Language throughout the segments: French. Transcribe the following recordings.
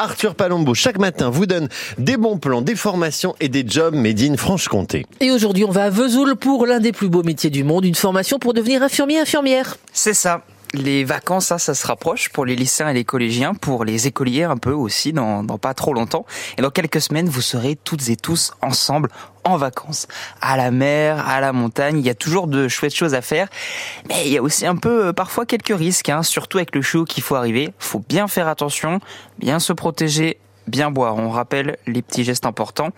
Arthur Palombo, chaque matin, vous donne des bons plans, des formations et des jobs made in Franche-Comté. Et aujourd'hui, on va à Vesoul pour l'un des plus beaux métiers du monde, une formation pour devenir infirmier, infirmière. C'est ça. Les vacances, ça, ça se rapproche pour les lycéens et les collégiens, pour les écoliers un peu aussi, dans, dans pas trop longtemps. Et dans quelques semaines, vous serez toutes et tous ensemble en vacances, à la mer, à la montagne. Il y a toujours de chouettes choses à faire, mais il y a aussi un peu euh, parfois quelques risques, hein, surtout avec le chaud qu'il faut arriver. Faut bien faire attention, bien se protéger bien boire. On rappelle les petits gestes importants.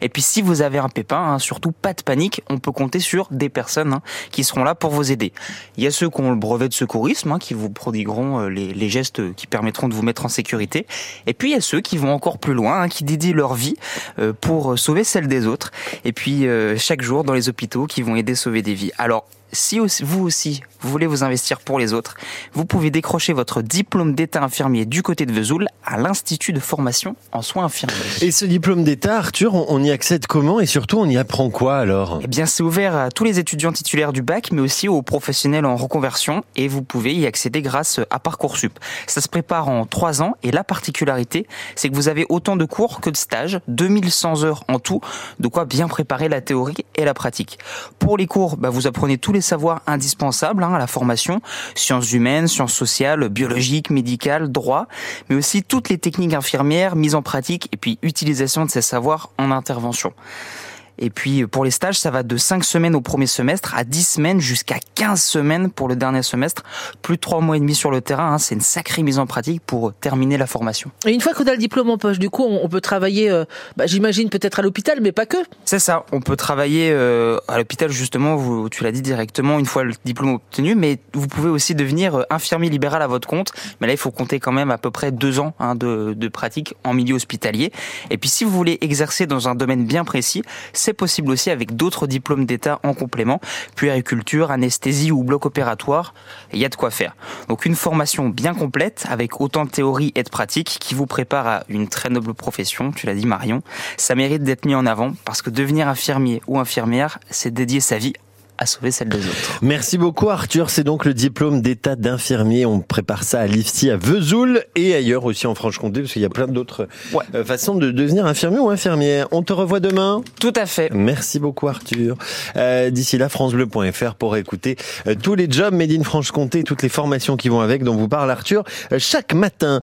Et puis si vous avez un pépin, hein, surtout pas de panique, on peut compter sur des personnes hein, qui seront là pour vous aider. Il y a ceux qui ont le brevet de secourisme, hein, qui vous prodigueront euh, les, gestes qui permettront de vous mettre en sécurité. Et puis il y a ceux qui vont encore plus loin, qui dédient leur vie euh, pour sauver celle des autres. Et puis euh, chaque jour dans les hôpitaux qui vont aider à sauver des vies. Alors si vous aussi, vous voulez vous investir pour les autres, vous pouvez décrocher votre diplôme d'état infirmier du côté de Vesoul à l'Institut de formation en soins infirmiers. Et ce diplôme d'état, Arthur, on y accède comment et surtout on y apprend quoi alors? Eh bien, c'est ouvert à tous les étudiants titulaires du bac, mais aussi aux professionnels en reconversion et vous pouvez y accéder grâce à Parcoursup. Ça se prépare en trois ans et la particularité, c'est que vous avez autant de cours que de stages, 2100 heures en tout, de quoi bien préparer la théorie et la pratique. Pour les cours, bah, vous apprenez tous les savoirs indispensables hein, à la formation, sciences humaines, sciences sociales, biologiques, médicales, droit, mais aussi toutes les techniques infirmières mises en pratique et puis utilisation de ces savoirs en intervention. Et puis pour les stages, ça va de 5 semaines au premier semestre à 10 semaines jusqu'à 15 semaines pour le dernier semestre. Plus de 3 mois et demi sur le terrain, hein. c'est une sacrée mise en pratique pour terminer la formation. Et une fois qu'on a le diplôme en poche, du coup, on peut travailler, euh, bah, j'imagine peut-être à l'hôpital, mais pas que. C'est ça, on peut travailler euh, à l'hôpital justement, vous, tu l'as dit directement, une fois le diplôme obtenu, mais vous pouvez aussi devenir euh, infirmier libéral à votre compte. Mais là, il faut compter quand même à peu près deux ans hein, de, de pratique en milieu hospitalier. Et puis si vous voulez exercer dans un domaine bien précis, c'est possible aussi avec d'autres diplômes d'État en complément, puériculture, anesthésie ou bloc opératoire. Il y a de quoi faire. Donc une formation bien complète avec autant de théorie et de pratique qui vous prépare à une très noble profession, tu l'as dit Marion. Ça mérite d'être mis en avant parce que devenir infirmier ou infirmière, c'est dédier sa vie à sauver celle des autres. Merci beaucoup Arthur, c'est donc le diplôme d'état d'infirmier. On prépare ça à l'IFSI à Vesoul et ailleurs aussi en Franche-Comté parce qu'il y a plein d'autres euh, façons de devenir infirmier ou infirmière. On te revoit demain Tout à fait. Merci beaucoup Arthur. Euh, D'ici là, francebleu.fr pour écouter euh, tous les jobs made in Franche-Comté, toutes les formations qui vont avec dont vous parle Arthur chaque matin.